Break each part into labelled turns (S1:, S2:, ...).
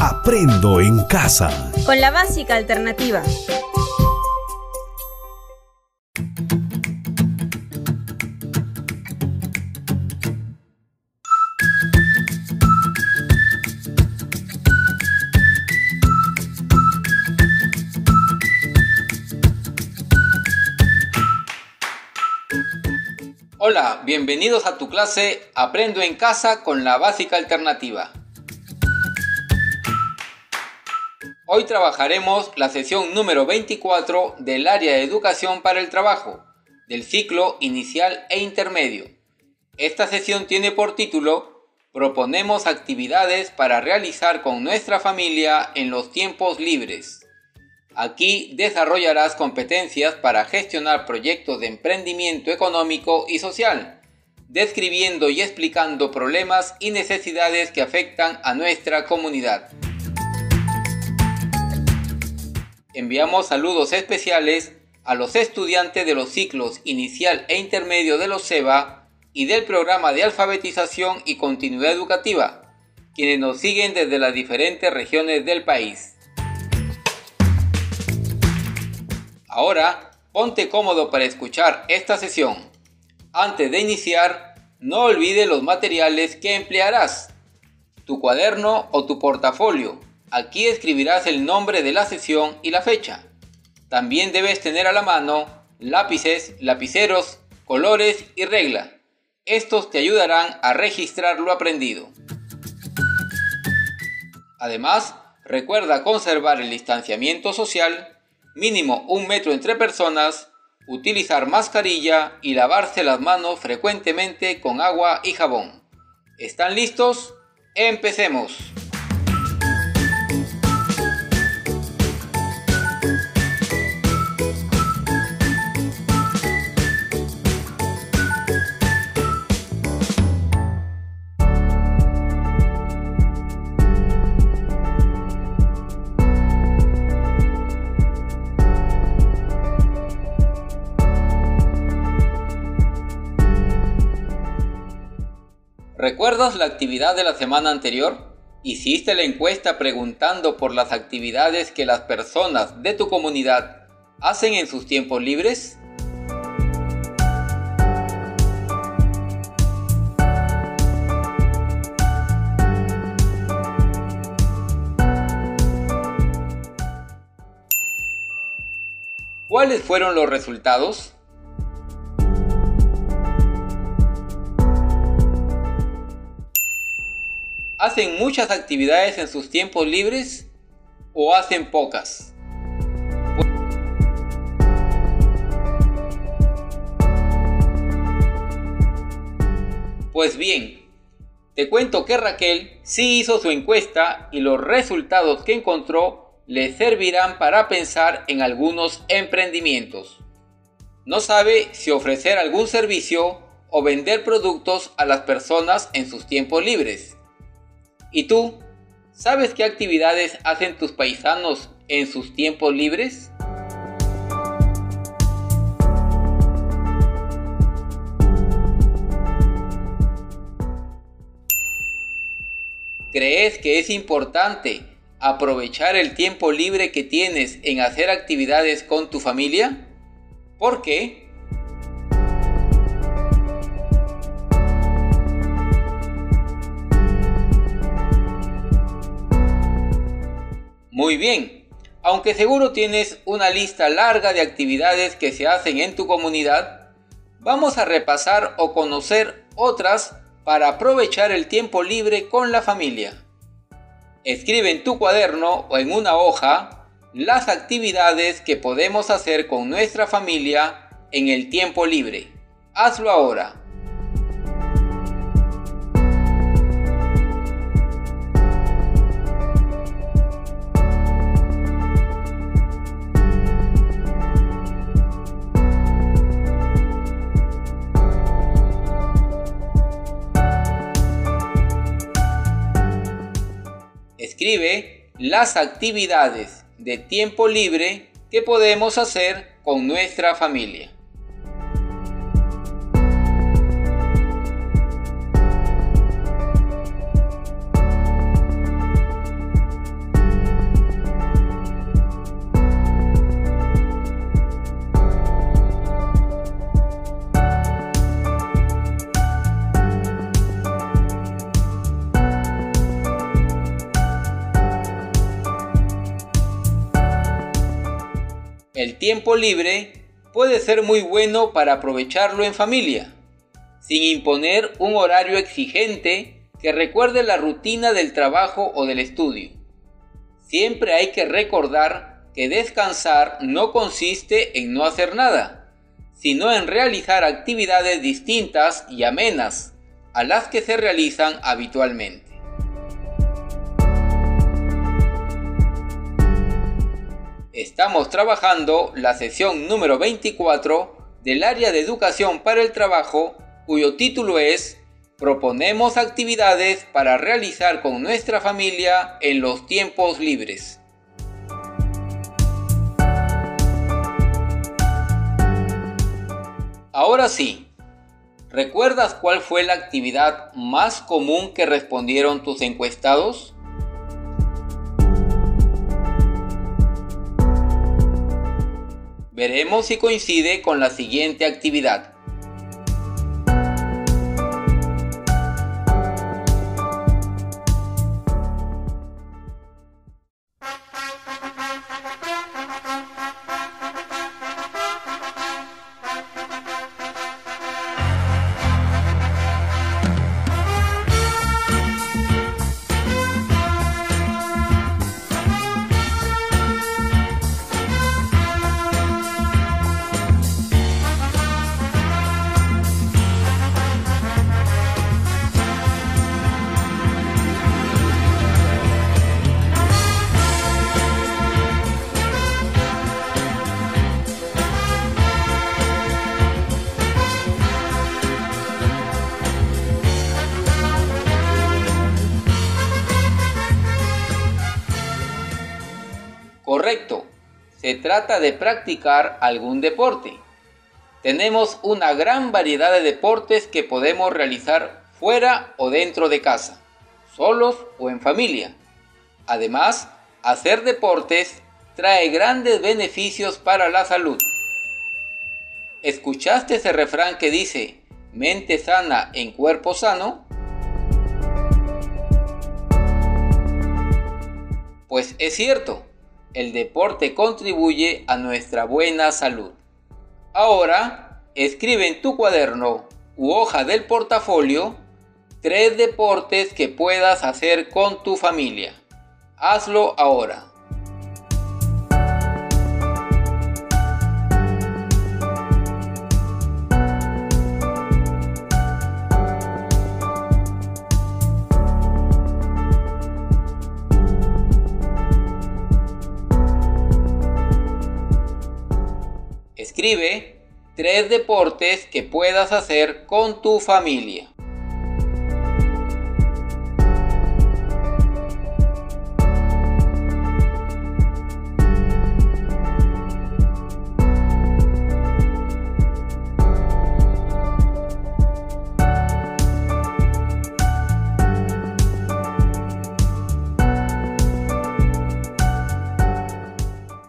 S1: Aprendo en casa.
S2: Con la básica alternativa.
S3: Hola, bienvenidos a tu clase Aprendo en casa con la básica alternativa. Hoy trabajaremos la sesión número 24 del área de educación para el trabajo, del ciclo inicial e intermedio. Esta sesión tiene por título Proponemos actividades para realizar con nuestra familia en los tiempos libres. Aquí desarrollarás competencias para gestionar proyectos de emprendimiento económico y social, describiendo y explicando problemas y necesidades que afectan a nuestra comunidad. Enviamos saludos especiales a los estudiantes de los ciclos inicial e intermedio de los SEBA y del programa de alfabetización y continuidad educativa, quienes nos siguen desde las diferentes regiones del país. Ahora, ponte cómodo para escuchar esta sesión. Antes de iniciar, no olvides los materiales que emplearás, tu cuaderno o tu portafolio, Aquí escribirás el nombre de la sesión y la fecha. También debes tener a la mano lápices, lapiceros, colores y regla. Estos te ayudarán a registrar lo aprendido. Además, recuerda conservar el distanciamiento social, mínimo un metro entre personas, utilizar mascarilla y lavarse las manos frecuentemente con agua y jabón. ¿Están listos? Empecemos. ¿Recuerdas la actividad de la semana anterior? ¿Hiciste la encuesta preguntando por las actividades que las personas de tu comunidad hacen en sus tiempos libres? ¿Cuáles fueron los resultados? ¿Hacen muchas actividades en sus tiempos libres o hacen pocas? Pues bien, te cuento que Raquel sí hizo su encuesta y los resultados que encontró le servirán para pensar en algunos emprendimientos. No sabe si ofrecer algún servicio o vender productos a las personas en sus tiempos libres. ¿Y tú? ¿Sabes qué actividades hacen tus paisanos en sus tiempos libres? ¿Crees que es importante aprovechar el tiempo libre que tienes en hacer actividades con tu familia? ¿Por qué? Muy bien, aunque seguro tienes una lista larga de actividades que se hacen en tu comunidad, vamos a repasar o conocer otras para aprovechar el tiempo libre con la familia. Escribe en tu cuaderno o en una hoja las actividades que podemos hacer con nuestra familia en el tiempo libre. Hazlo ahora. Escribe las actividades de tiempo libre que podemos hacer con nuestra familia. El tiempo libre puede ser muy bueno para aprovecharlo en familia, sin imponer un horario exigente que recuerde la rutina del trabajo o del estudio. Siempre hay que recordar que descansar no consiste en no hacer nada, sino en realizar actividades distintas y amenas a las que se realizan habitualmente. Estamos trabajando la sesión número 24 del área de educación para el trabajo cuyo título es Proponemos actividades para realizar con nuestra familia en los tiempos libres. Ahora sí, ¿recuerdas cuál fue la actividad más común que respondieron tus encuestados? Veremos si coincide con la siguiente actividad. Se trata de practicar algún deporte. Tenemos una gran variedad de deportes que podemos realizar fuera o dentro de casa, solos o en familia. Además, hacer deportes trae grandes beneficios para la salud. ¿Escuchaste ese refrán que dice, mente sana en cuerpo sano? Pues es cierto el deporte contribuye a nuestra buena salud. Ahora, escribe en tu cuaderno u hoja del portafolio tres deportes que puedas hacer con tu familia. Hazlo ahora. Escribe tres deportes que puedas hacer con tu familia.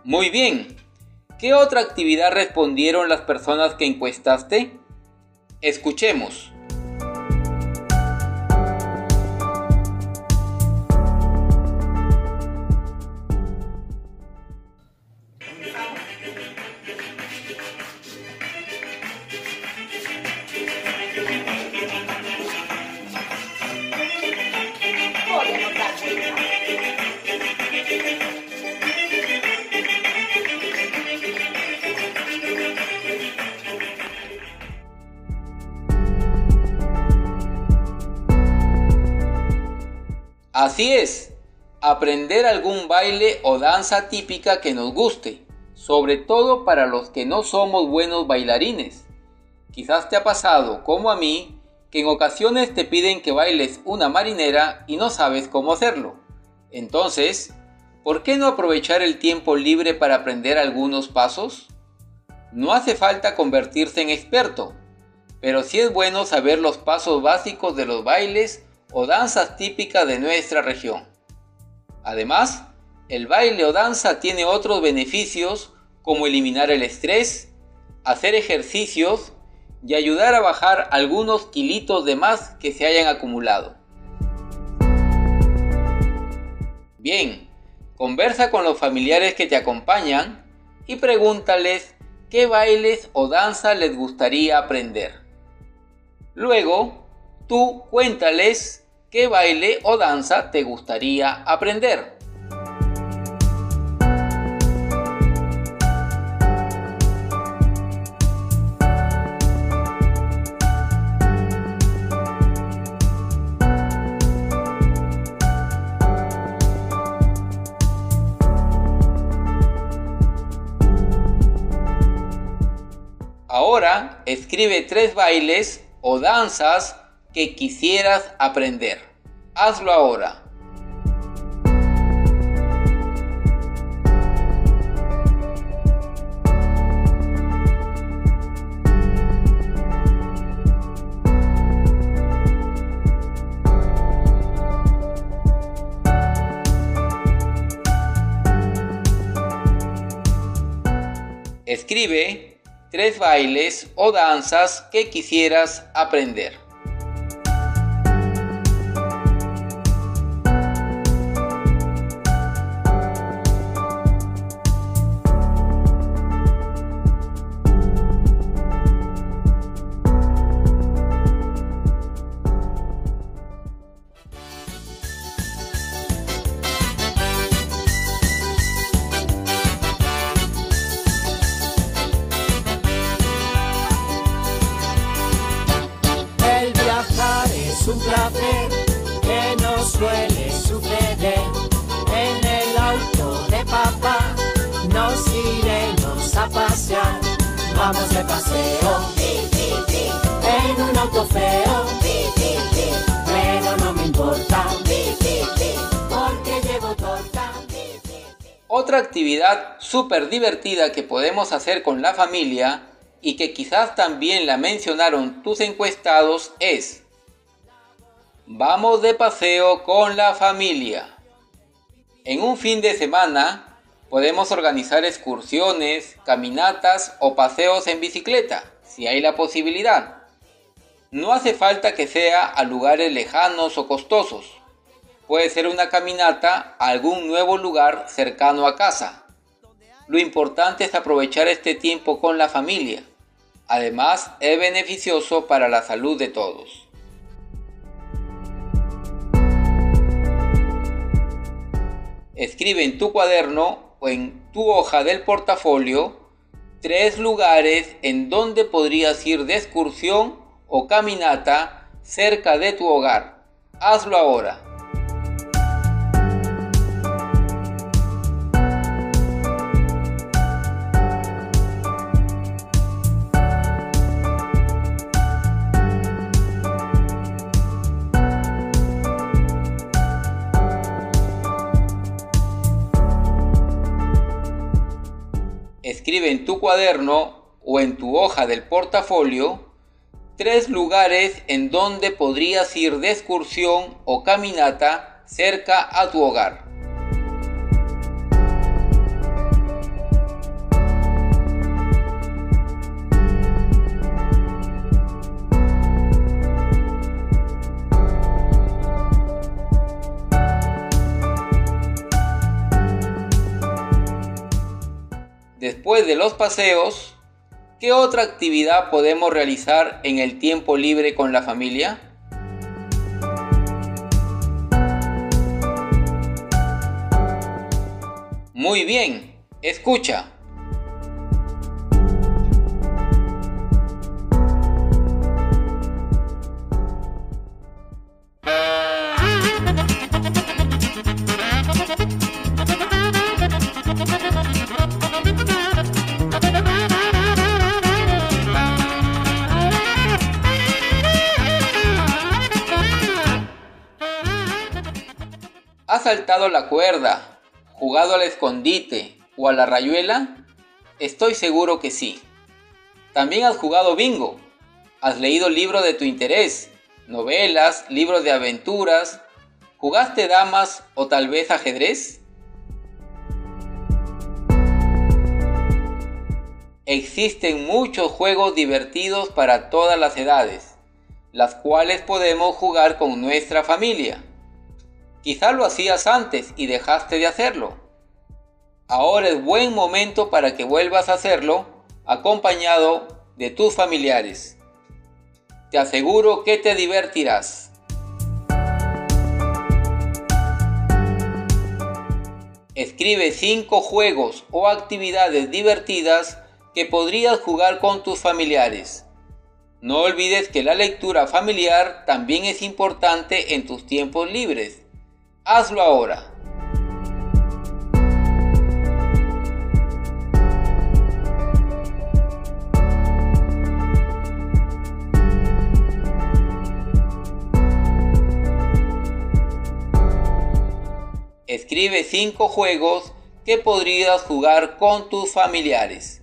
S3: Muy bien, ¿Qué otra actividad respondieron las personas que encuestaste? Escuchemos. Así es, aprender algún baile o danza típica que nos guste, sobre todo para los que no somos buenos bailarines. Quizás te ha pasado, como a mí, que en ocasiones te piden que bailes una marinera y no sabes cómo hacerlo. Entonces, ¿por qué no aprovechar el tiempo libre para aprender algunos pasos? No hace falta convertirse en experto, pero sí es bueno saber los pasos básicos de los bailes o danzas típicas de nuestra región. Además, el baile o danza tiene otros beneficios como eliminar el estrés, hacer ejercicios y ayudar a bajar algunos kilitos de más que se hayan acumulado. Bien, conversa con los familiares que te acompañan y pregúntales qué bailes o danza les gustaría aprender. Luego, tú cuéntales qué baile o danza te gustaría aprender. Ahora escribe tres bailes o danzas que quisieras aprender. Hazlo ahora. Escribe tres bailes o danzas que quisieras aprender. Otra actividad súper divertida que podemos hacer con la familia y que quizás también la mencionaron tus encuestados es Vamos de paseo con la familia. En un fin de semana podemos organizar excursiones, caminatas o paseos en bicicleta, si hay la posibilidad. No hace falta que sea a lugares lejanos o costosos. Puede ser una caminata a algún nuevo lugar cercano a casa. Lo importante es aprovechar este tiempo con la familia. Además, es beneficioso para la salud de todos. Escribe en tu cuaderno o en tu hoja del portafolio tres lugares en donde podrías ir de excursión o caminata cerca de tu hogar. Hazlo ahora. Escribe en tu cuaderno o en tu hoja del portafolio tres lugares en donde podrías ir de excursión o caminata cerca a tu hogar. Después de los paseos, ¿qué otra actividad podemos realizar en el tiempo libre con la familia? Muy bien, escucha. ¿Has saltado la cuerda, jugado al escondite o a la rayuela? Estoy seguro que sí. También has jugado bingo. Has leído libros de tu interés, novelas, libros de aventuras. ¿Jugaste damas o tal vez ajedrez? Existen muchos juegos divertidos para todas las edades, las cuales podemos jugar con nuestra familia. Quizá lo hacías antes y dejaste de hacerlo. Ahora es buen momento para que vuelvas a hacerlo acompañado de tus familiares. Te aseguro que te divertirás. Escribe 5 juegos o actividades divertidas que podrías jugar con tus familiares. No olvides que la lectura familiar también es importante en tus tiempos libres. Hazlo ahora. Escribe 5 juegos que podrías jugar con tus familiares.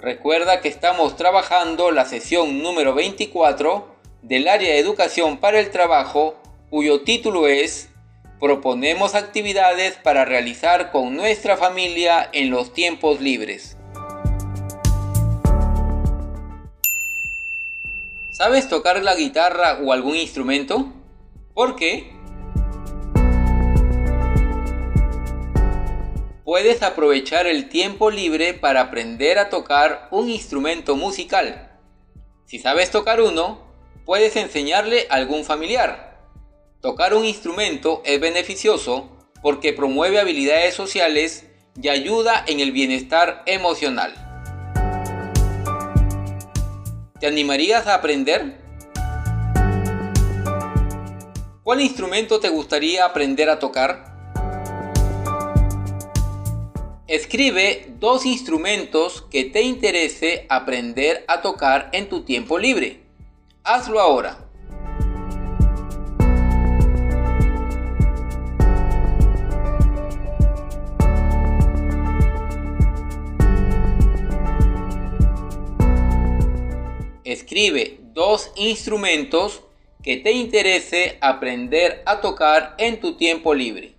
S3: Recuerda que estamos trabajando la sesión número 24 del área de educación para el trabajo cuyo título es Proponemos actividades para realizar con nuestra familia en los tiempos libres. ¿Sabes tocar la guitarra o algún instrumento? ¿Por qué? Puedes aprovechar el tiempo libre para aprender a tocar un instrumento musical. Si sabes tocar uno, puedes enseñarle a algún familiar Tocar un instrumento es beneficioso porque promueve habilidades sociales y ayuda en el bienestar emocional. ¿Te animarías a aprender? ¿Cuál instrumento te gustaría aprender a tocar? Escribe dos instrumentos que te interese aprender a tocar en tu tiempo libre. Hazlo ahora. Escribe dos instrumentos que te interese aprender a tocar en tu tiempo libre.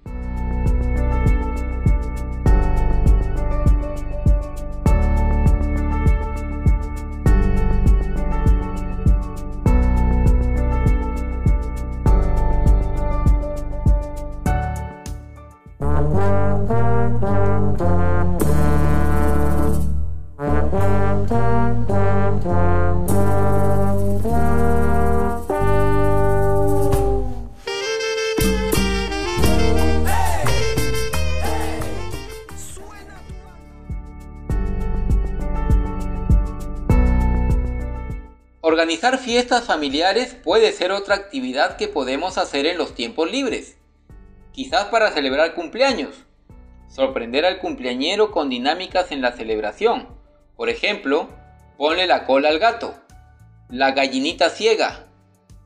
S3: Fiestas familiares puede ser otra actividad que podemos hacer en los tiempos libres. Quizás para celebrar cumpleaños. Sorprender al cumpleañero con dinámicas en la celebración. Por ejemplo, ponle la cola al gato. La gallinita ciega.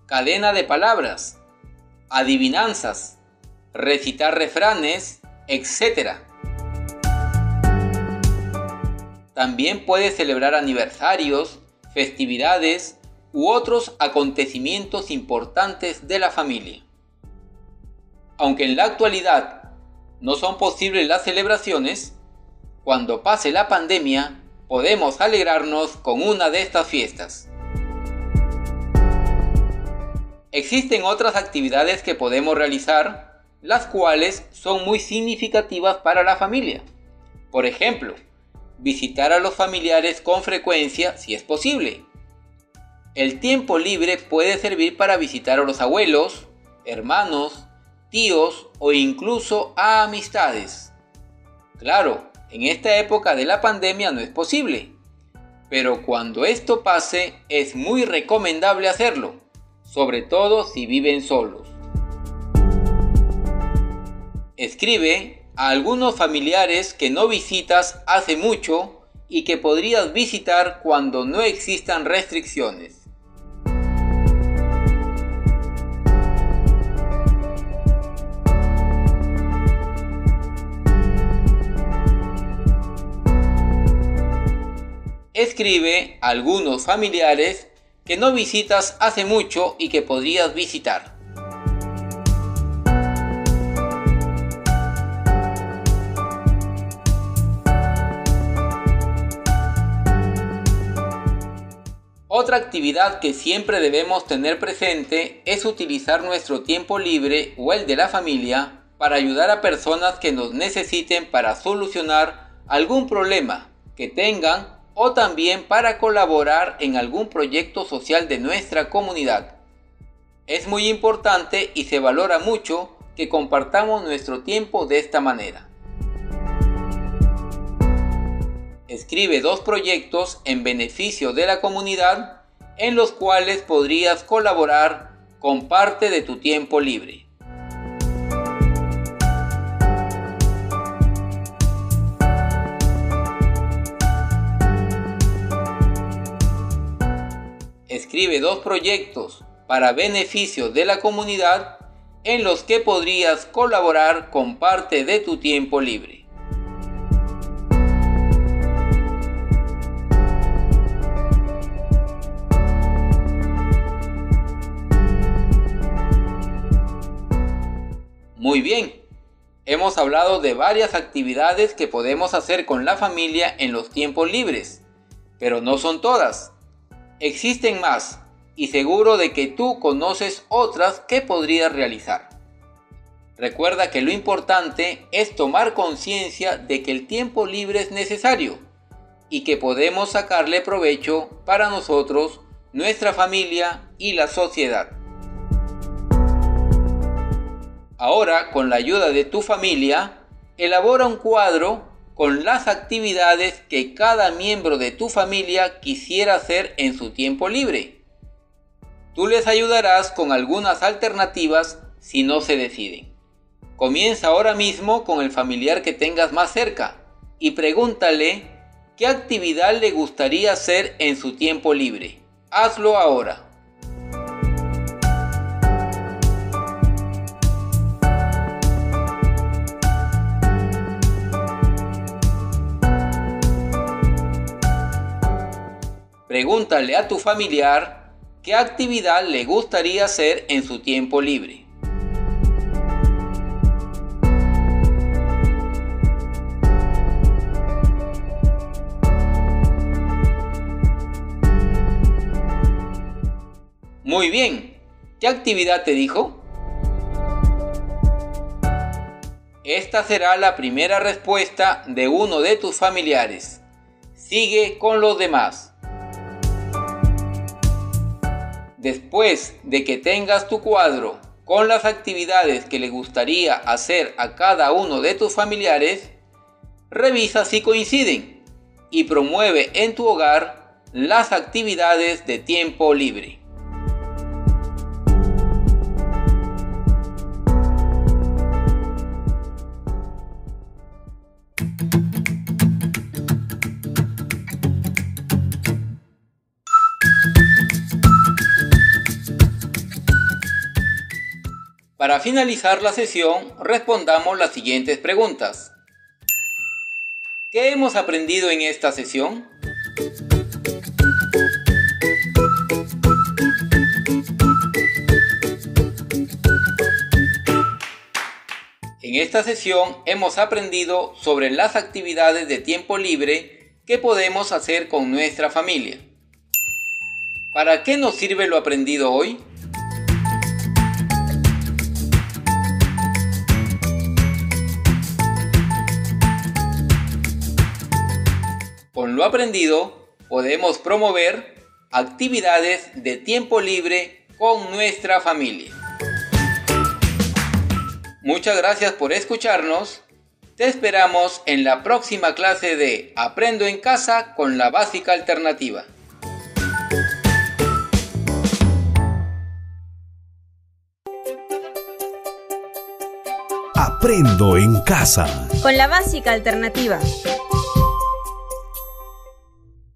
S3: Cadena de palabras. Adivinanzas. Recitar refranes, etc. También puede celebrar aniversarios, festividades u otros acontecimientos importantes de la familia. Aunque en la actualidad no son posibles las celebraciones, cuando pase la pandemia podemos alegrarnos con una de estas fiestas. Existen otras actividades que podemos realizar, las cuales son muy significativas para la familia. Por ejemplo, visitar a los familiares con frecuencia si es posible, el tiempo libre puede servir para visitar a los abuelos, hermanos, tíos o incluso a amistades. Claro, en esta época de la pandemia no es posible, pero cuando esto pase es muy recomendable hacerlo, sobre todo si viven solos. Escribe a algunos familiares que no visitas hace mucho y que podrías visitar cuando no existan restricciones. escribe algunos familiares que no visitas hace mucho y que podrías visitar. Otra actividad que siempre debemos tener presente es utilizar nuestro tiempo libre o el de la familia para ayudar a personas que nos necesiten para solucionar algún problema que tengan o también para colaborar en algún proyecto social de nuestra comunidad. Es muy importante y se valora mucho que compartamos nuestro tiempo de esta manera. Escribe dos proyectos en beneficio de la comunidad en los cuales podrías colaborar con parte de tu tiempo libre. Escribe dos proyectos para beneficio de la comunidad en los que podrías colaborar con parte de tu tiempo libre. Muy bien, hemos hablado de varias actividades que podemos hacer con la familia en los tiempos libres, pero no son todas. Existen más y seguro de que tú conoces otras que podrías realizar. Recuerda que lo importante es tomar conciencia de que el tiempo libre es necesario y que podemos sacarle provecho para nosotros, nuestra familia y la sociedad. Ahora, con la ayuda de tu familia, elabora un cuadro con las actividades que cada miembro de tu familia quisiera hacer en su tiempo libre. Tú les ayudarás con algunas alternativas si no se deciden. Comienza ahora mismo con el familiar que tengas más cerca y pregúntale qué actividad le gustaría hacer en su tiempo libre. Hazlo ahora. Pregúntale a tu familiar qué actividad le gustaría hacer en su tiempo libre. Muy bien, ¿qué actividad te dijo? Esta será la primera respuesta de uno de tus familiares. Sigue con los demás. Después de que tengas tu cuadro con las actividades que le gustaría hacer a cada uno de tus familiares, revisa si coinciden y promueve en tu hogar las actividades de tiempo libre. Para finalizar la sesión, respondamos las siguientes preguntas. ¿Qué hemos aprendido en esta sesión? En esta sesión hemos aprendido sobre las actividades de tiempo libre que podemos hacer con nuestra familia. ¿Para qué nos sirve lo aprendido hoy? Con lo aprendido podemos promover actividades de tiempo libre con nuestra familia. Muchas gracias por escucharnos. Te esperamos en la próxima clase de Aprendo en casa con la básica alternativa.
S1: Aprendo en casa.
S2: Con la básica alternativa.